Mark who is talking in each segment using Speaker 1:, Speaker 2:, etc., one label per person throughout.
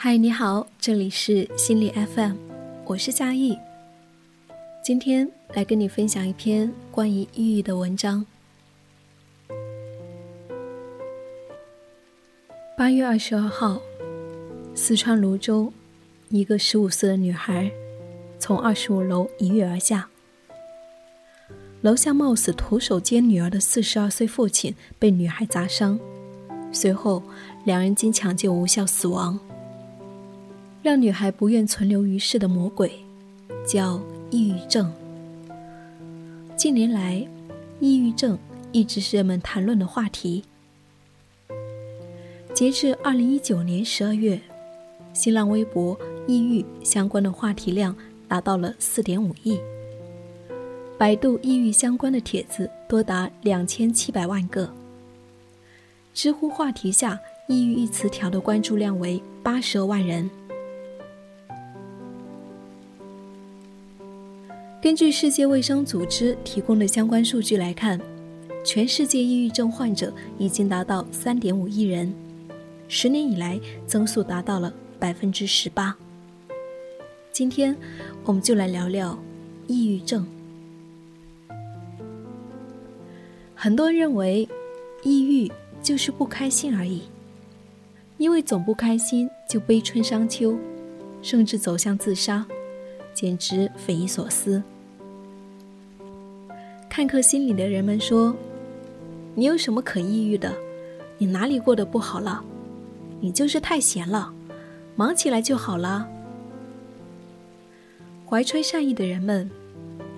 Speaker 1: 嗨，你好，这里是心理 FM，我是夏意。今天来跟你分享一篇关于抑郁的文章。八月二十二号，四川泸州，一个十五岁的女孩从二十五楼一跃而下，楼下冒死徒手接女儿的四十二岁父亲被女孩砸伤，随后两人经抢救无效死亡。让女孩不愿存留于世的魔鬼，叫抑郁症。近年来，抑郁症一直是人们谈论的话题。截至二零一九年十二月，新浪微博抑郁相关的话题量达到了四点五亿，百度抑郁相关的帖子多达两千七百万个，知乎话题下“抑郁”一词条的关注量为八十二万人。根据世界卫生组织提供的相关数据来看，全世界抑郁症患者已经达到三点五亿人，十年以来增速达到了百分之十八。今天，我们就来聊聊抑郁症。很多人认为，抑郁就是不开心而已，因为总不开心就悲春伤秋，甚至走向自杀。简直匪夷所思。看客心理的人们说：“你有什么可抑郁的？你哪里过得不好了？你就是太闲了，忙起来就好了。”怀揣善意的人们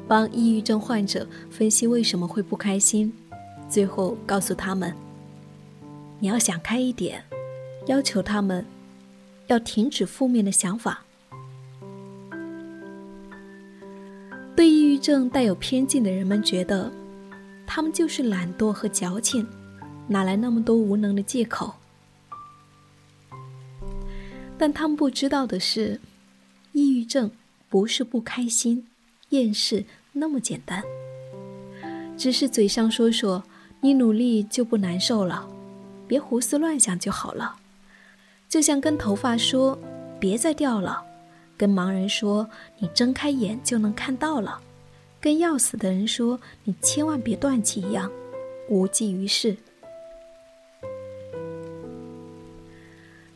Speaker 1: 帮抑郁症患者分析为什么会不开心，最后告诉他们：“你要想开一点，要求他们要停止负面的想法。”正带有偏见的人们觉得，他们就是懒惰和矫情，哪来那么多无能的借口？但他们不知道的是，抑郁症不是不开心、厌世那么简单，只是嘴上说说你努力就不难受了，别胡思乱想就好了，就像跟头发说别再掉了。跟盲人说：“你睁开眼就能看到了。”跟要死的人说：“你千万别断气。”一样，无济于事。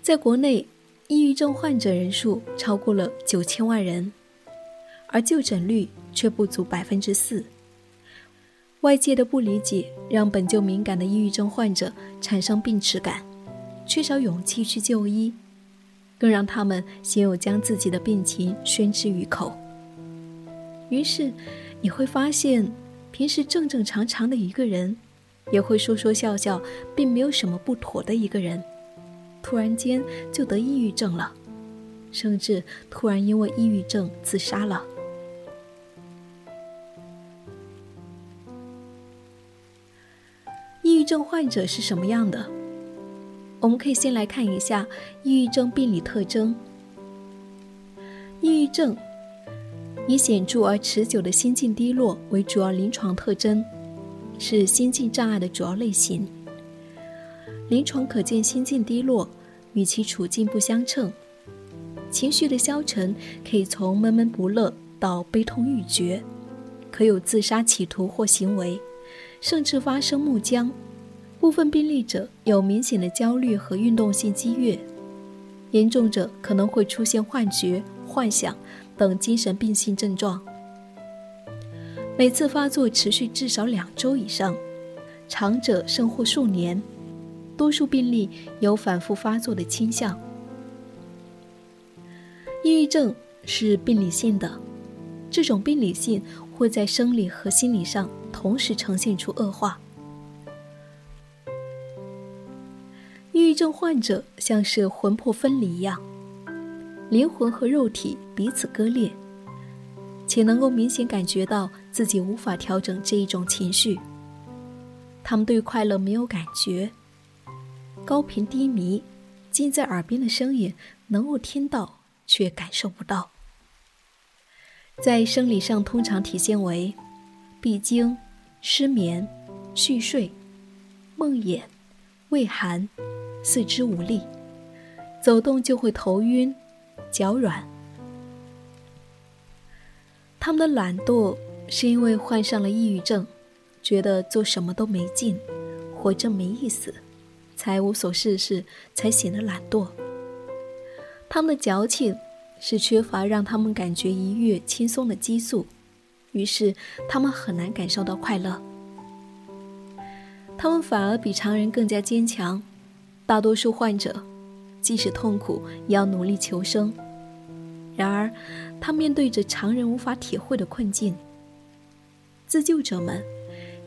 Speaker 1: 在国内，抑郁症患者人数超过了九千万人，而就诊率却不足百分之四。外界的不理解让本就敏感的抑郁症患者产生病耻感，缺少勇气去就医。更让他们鲜有将自己的病情宣之于口。于是，你会发现，平时正正常常的一个人，也会说说笑笑，并没有什么不妥的一个人，突然间就得抑郁症了，甚至突然因为抑郁症自杀了。抑郁症患者是什么样的？我们可以先来看一下抑郁症病理特征。抑郁症以显著而持久的心境低落为主要临床特征，是心境障碍的主要类型。临床可见心境低落与其处境不相称，情绪的消沉可以从闷闷不乐到悲痛欲绝，可有自杀企图或行为，甚至发生木僵。部分病例者有明显的焦虑和运动性激越，严重者可能会出现幻觉、幻想等精神病性症状。每次发作持续至少两周以上，长者甚或数年。多数病例有反复发作的倾向。抑郁症是病理性的，这种病理性会在生理和心理上同时呈现出恶化。抑郁症患者像是魂魄分离一样，灵魂和肉体彼此割裂，且能够明显感觉到自己无法调整这一种情绪。他们对快乐没有感觉，高频低迷，近在耳边的声音能够听到，却感受不到。在生理上，通常体现为闭经、失眠、续睡、梦魇、畏寒。四肢无力，走动就会头晕、脚软。他们的懒惰是因为患上了抑郁症，觉得做什么都没劲，活着没意思，才无所事事，才显得懒惰。他们的矫情是缺乏让他们感觉愉悦、轻松的激素，于是他们很难感受到快乐。他们反而比常人更加坚强。大多数患者，即使痛苦，也要努力求生。然而，他面对着常人无法体会的困境。自救者们，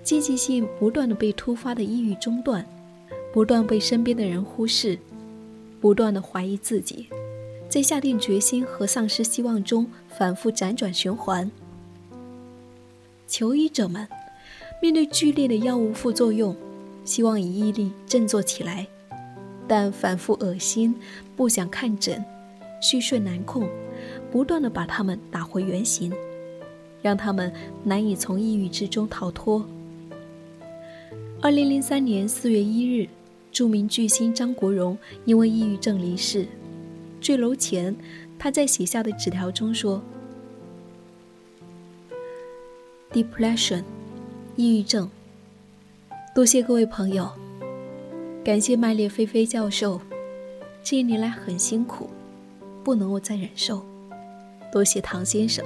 Speaker 1: 积极性不断的被突发的抑郁中断，不断被身边的人忽视，不断的怀疑自己，在下定决心和丧失希望中反复辗转循环。求医者们，面对剧烈的药物副作用，希望以毅力振作起来，但反复恶心，不想看诊，虚睡难控。不断的把他们打回原形，让他们难以从抑郁之中逃脱。二零零三年四月一日，著名巨星张国荣因为抑郁症离世。坠楼前，他在写下的纸条中说：“Depression，抑郁症。多谢各位朋友，感谢麦列菲菲教授，这一年来很辛苦，不能够再忍受。”多谢唐先生，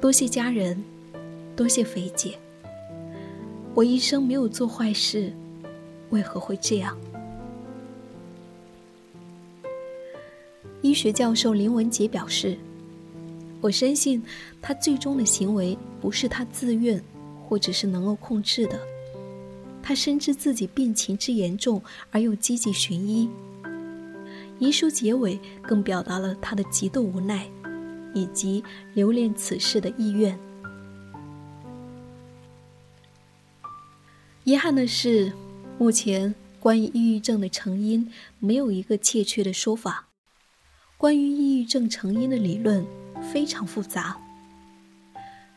Speaker 1: 多谢家人，多谢肥姐。我一生没有做坏事，为何会这样？医学教授林文杰表示：“我深信他最终的行为不是他自愿，或者是能够控制的。他深知自己病情之严重，而又积极寻医。遗书结尾更表达了他的极度无奈。”以及留恋此事的意愿。遗憾的是，目前关于抑郁症的成因没有一个确切的说法。关于抑郁症成因的理论非常复杂。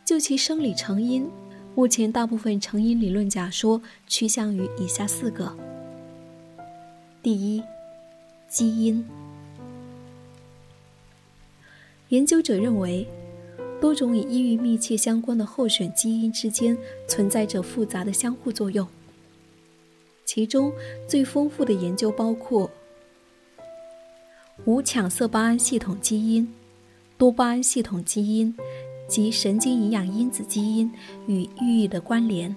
Speaker 1: 就其生理成因，目前大部分成因理论假说趋向于以下四个：第一，基因。研究者认为，多种与抑郁密切相关的候选基因之间存在着复杂的相互作用。其中最丰富的研究包括无羟色巴胺系统基因、多巴胺系统基因及神经营养因子基因与抑郁的关联。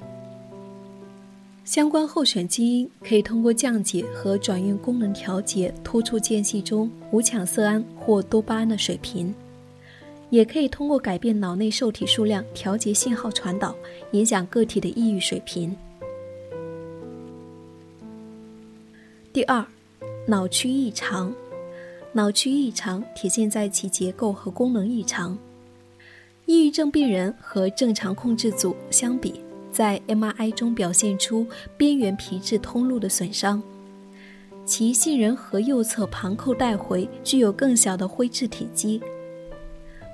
Speaker 1: 相关候选基因可以通过降解和转运功能调节突触间隙中无羟色胺或多巴胺的水平。也可以通过改变脑内受体数量调节信号传导，影响个体的抑郁水平。第二，脑区异常，脑区异常体现在其结构和功能异常。抑郁症病人和正常控制组相比，在 MRI 中表现出边缘皮质通路的损伤，其杏仁核右侧旁扣带回具有更小的灰质体积。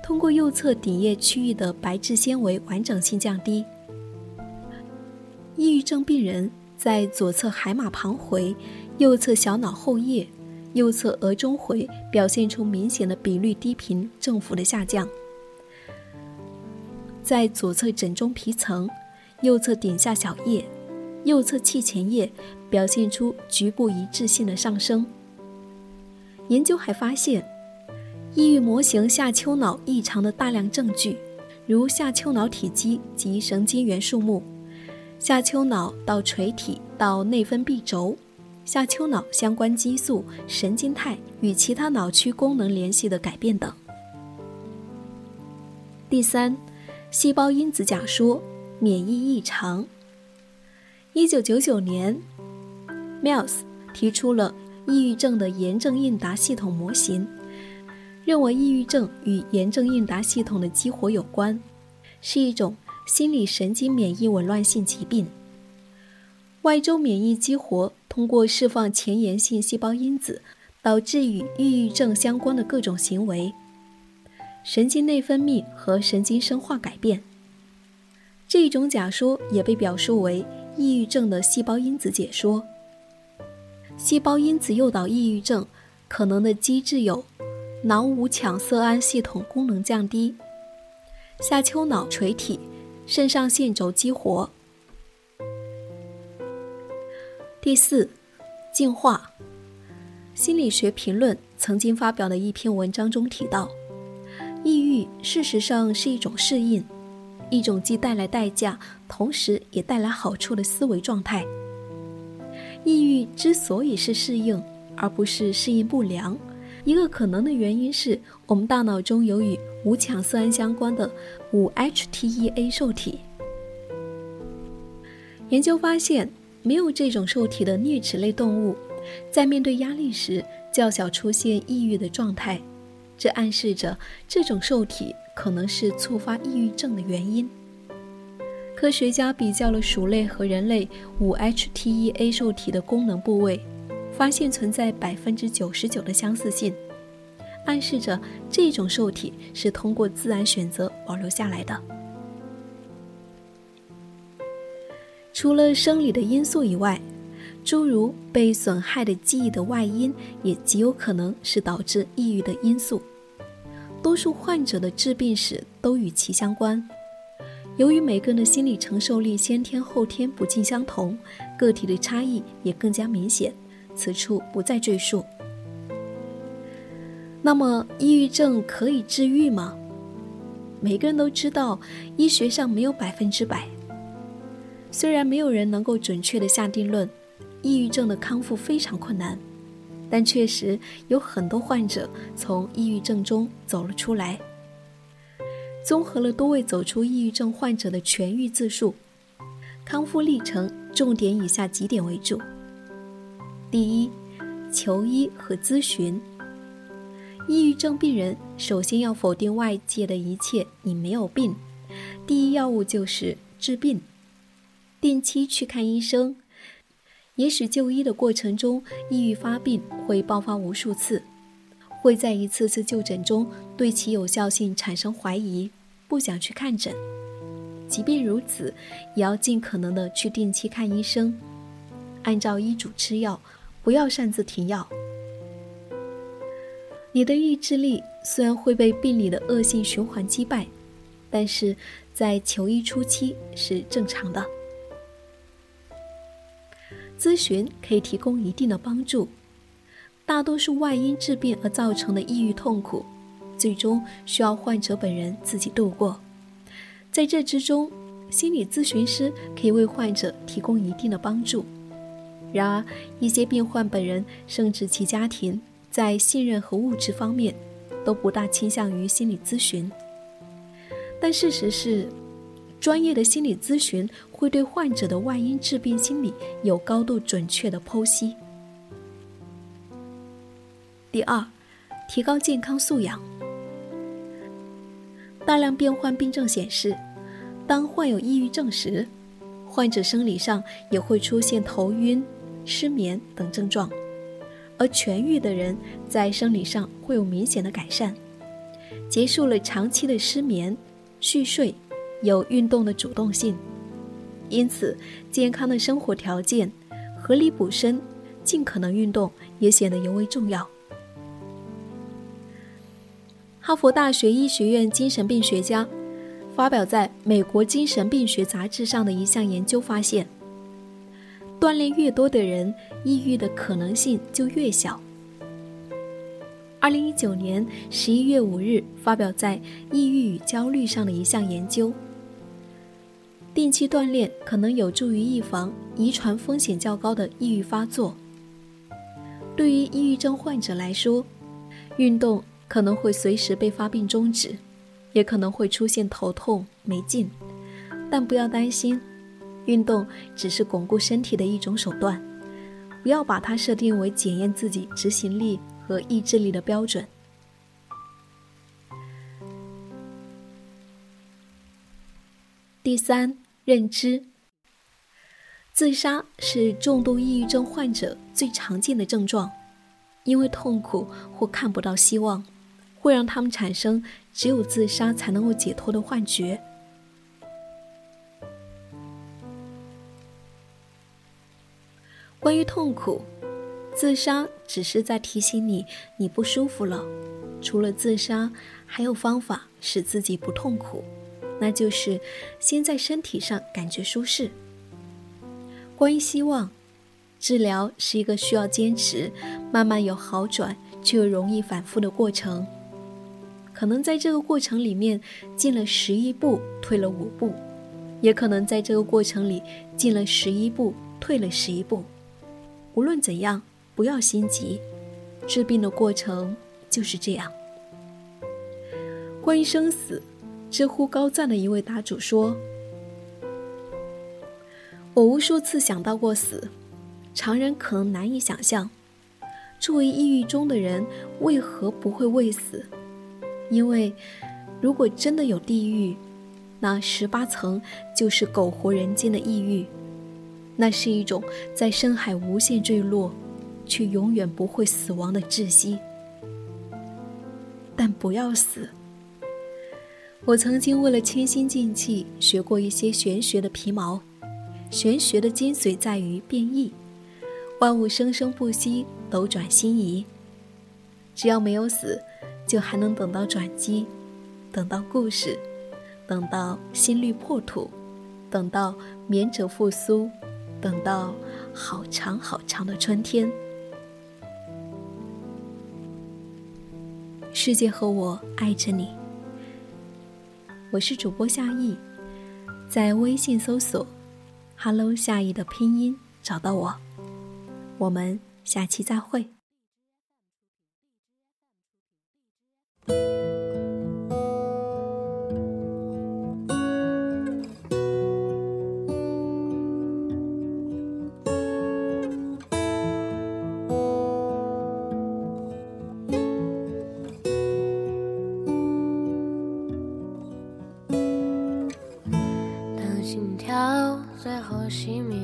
Speaker 1: 通过右侧顶叶区域的白质纤维完整性降低。抑郁症病人在左侧海马旁回、右侧小脑后叶、右侧额中回表现出明显的比率低频振幅的下降。在左侧枕中皮层、右侧顶下小叶、右侧气前叶表现出局部一致性的上升。研究还发现。抑郁模型下丘脑异常的大量证据，如下丘脑体积及神经元数目、下丘脑到垂体到内分泌轴、下丘脑相关激素、神经肽与其他脑区功能联系的改变等。第三，细胞因子假说，免疫异常。一九九九年，Miles 提出了抑郁症的炎症应答系统模型。认为抑郁症与炎症应答系统的激活有关，是一种心理神经免疫紊乱性疾病。外周免疫激活通过释放前沿性细胞因子，导致与抑郁症相关的各种行为、神经内分泌和神经生化改变。这一种假说也被表述为抑郁症的细胞因子解说。细胞因子诱导抑郁症。可能的机制有：脑五羟色胺系统功能降低，下丘脑垂体、肾上腺轴激活。第四，进化。心理学评论曾经发表的一篇文章中提到，抑郁事实上是一种适应，一种既带来代价，同时也带来好处的思维状态。抑郁之所以是适应，而不是适应不良，一个可能的原因是我们大脑中有与五羟色胺相关的五 HTEA 受体。研究发现，没有这种受体的啮齿类动物。在面对压力时，较小出现抑郁的状态，这暗示着这种受体可能是触发抑郁症的原因。科学家比较了鼠类和人类五 HTEA 受体的功能部位，发现存在百分之九十九的相似性，暗示着这种受体是通过自然选择保留下来的。除了生理的因素以外，诸如被损害的记忆的外因，也极有可能是导致抑郁的因素。多数患者的致病史都与其相关。由于每个人的心理承受力先天后天不尽相同，个体的差异也更加明显，此处不再赘述。那么，抑郁症可以治愈吗？每个人都知道，医学上没有百分之百。虽然没有人能够准确的下定论。抑郁症的康复非常困难，但确实有很多患者从抑郁症中走了出来。综合了多位走出抑郁症患者的痊愈自述，康复历程重点以下几点为主：第一，求医和咨询。抑郁症病人首先要否定外界的一切“你没有病”，第一要务就是治病，定期去看医生。也许就医的过程中，抑郁发病会爆发无数次，会在一次次就诊中对其有效性产生怀疑，不想去看诊。即便如此，也要尽可能的去定期看医生，按照医嘱吃药，不要擅自停药。你的意志力虽然会被病理的恶性循环击败，但是在求医初期是正常的。咨询可以提供一定的帮助。大多数外因致病而造成的抑郁痛苦，最终需要患者本人自己度过。在这之中，心理咨询师可以为患者提供一定的帮助。然而，一些病患本人甚至其家庭在信任和物质方面都不大倾向于心理咨询。但事实是。专业的心理咨询会对患者的外因致病心理有高度准确的剖析。第二，提高健康素养。大量变换病症显示，当患有抑郁症时，患者生理上也会出现头晕、失眠等症状，而痊愈的人在生理上会有明显的改善，结束了长期的失眠、嗜睡。有运动的主动性，因此健康的生活条件、合理补身、尽可能运动也显得尤为重要。哈佛大学医学院精神病学家发表在《美国精神病学杂志》上的一项研究发现，锻炼越多的人，抑郁的可能性就越小。二零一九年十一月五日发表在《抑郁与焦虑》上的一项研究。定期锻炼可能有助于预防遗传风险较高的抑郁发作。对于抑郁症患者来说，运动可能会随时被发病终止，也可能会出现头痛没劲。但不要担心，运动只是巩固身体的一种手段，不要把它设定为检验自己执行力和意志力的标准。第三。认知，自杀是重度抑郁症患者最常见的症状，因为痛苦或看不到希望，会让他们产生只有自杀才能够解脱的幻觉。关于痛苦，自杀只是在提醒你你不舒服了。除了自杀，还有方法使自己不痛苦，那就是先在身体上感觉舒适。关于希望，治疗是一个需要坚持、慢慢有好转却又容易反复的过程。可能在这个过程里面进了十一步，退了五步，也可能在这个过程里进了十一步，退了十一步。无论怎样，不要心急，治病的过程就是这样。关于生死，知乎高赞的一位答主说。我无数次想到过死，常人可能难以想象，作为抑郁中的人为何不会畏死？因为，如果真的有地狱，那十八层就是苟活人间的抑郁，那是一种在深海无限坠落，却永远不会死亡的窒息。但不要死。我曾经为了清心静气，学过一些玄学的皮毛。玄学的精髓在于变异，万物生生不息，斗转星移。只要没有死，就还能等到转机，等到故事，等到心律破土，等到眠者复苏，等到好长好长的春天。世界和我爱着你。我是主播夏意，在微信搜索。Hello，夏意的拼音找到我，我们下期再会。
Speaker 2: 最后熄灭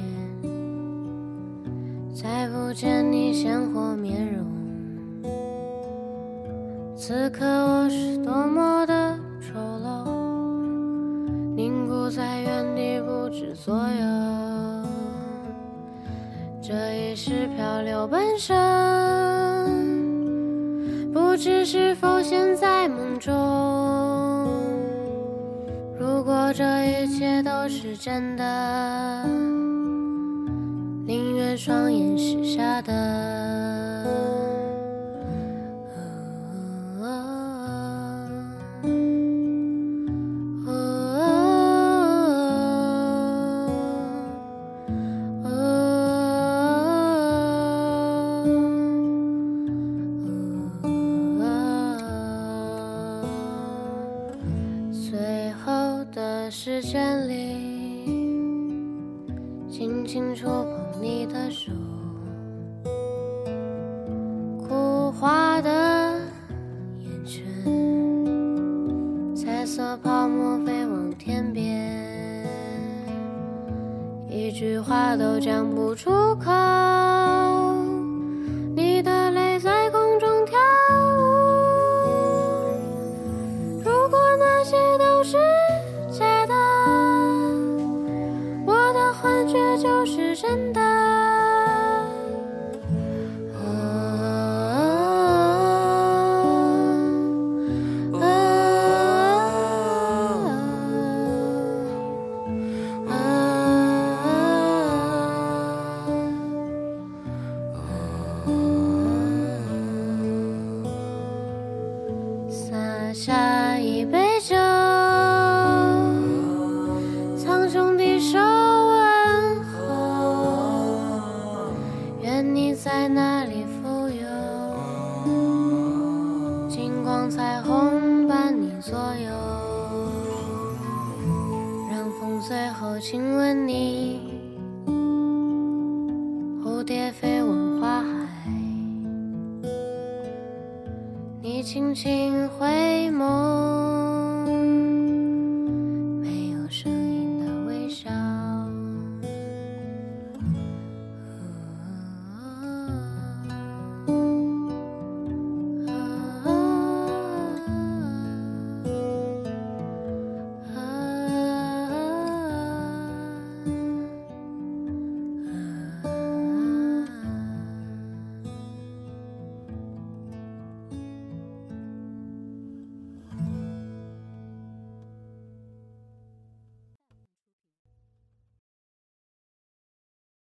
Speaker 2: 再不见你鲜活面容。此刻我真的，宁愿双眼是瞎的。的泡沫飞往天边一句话都讲不出口。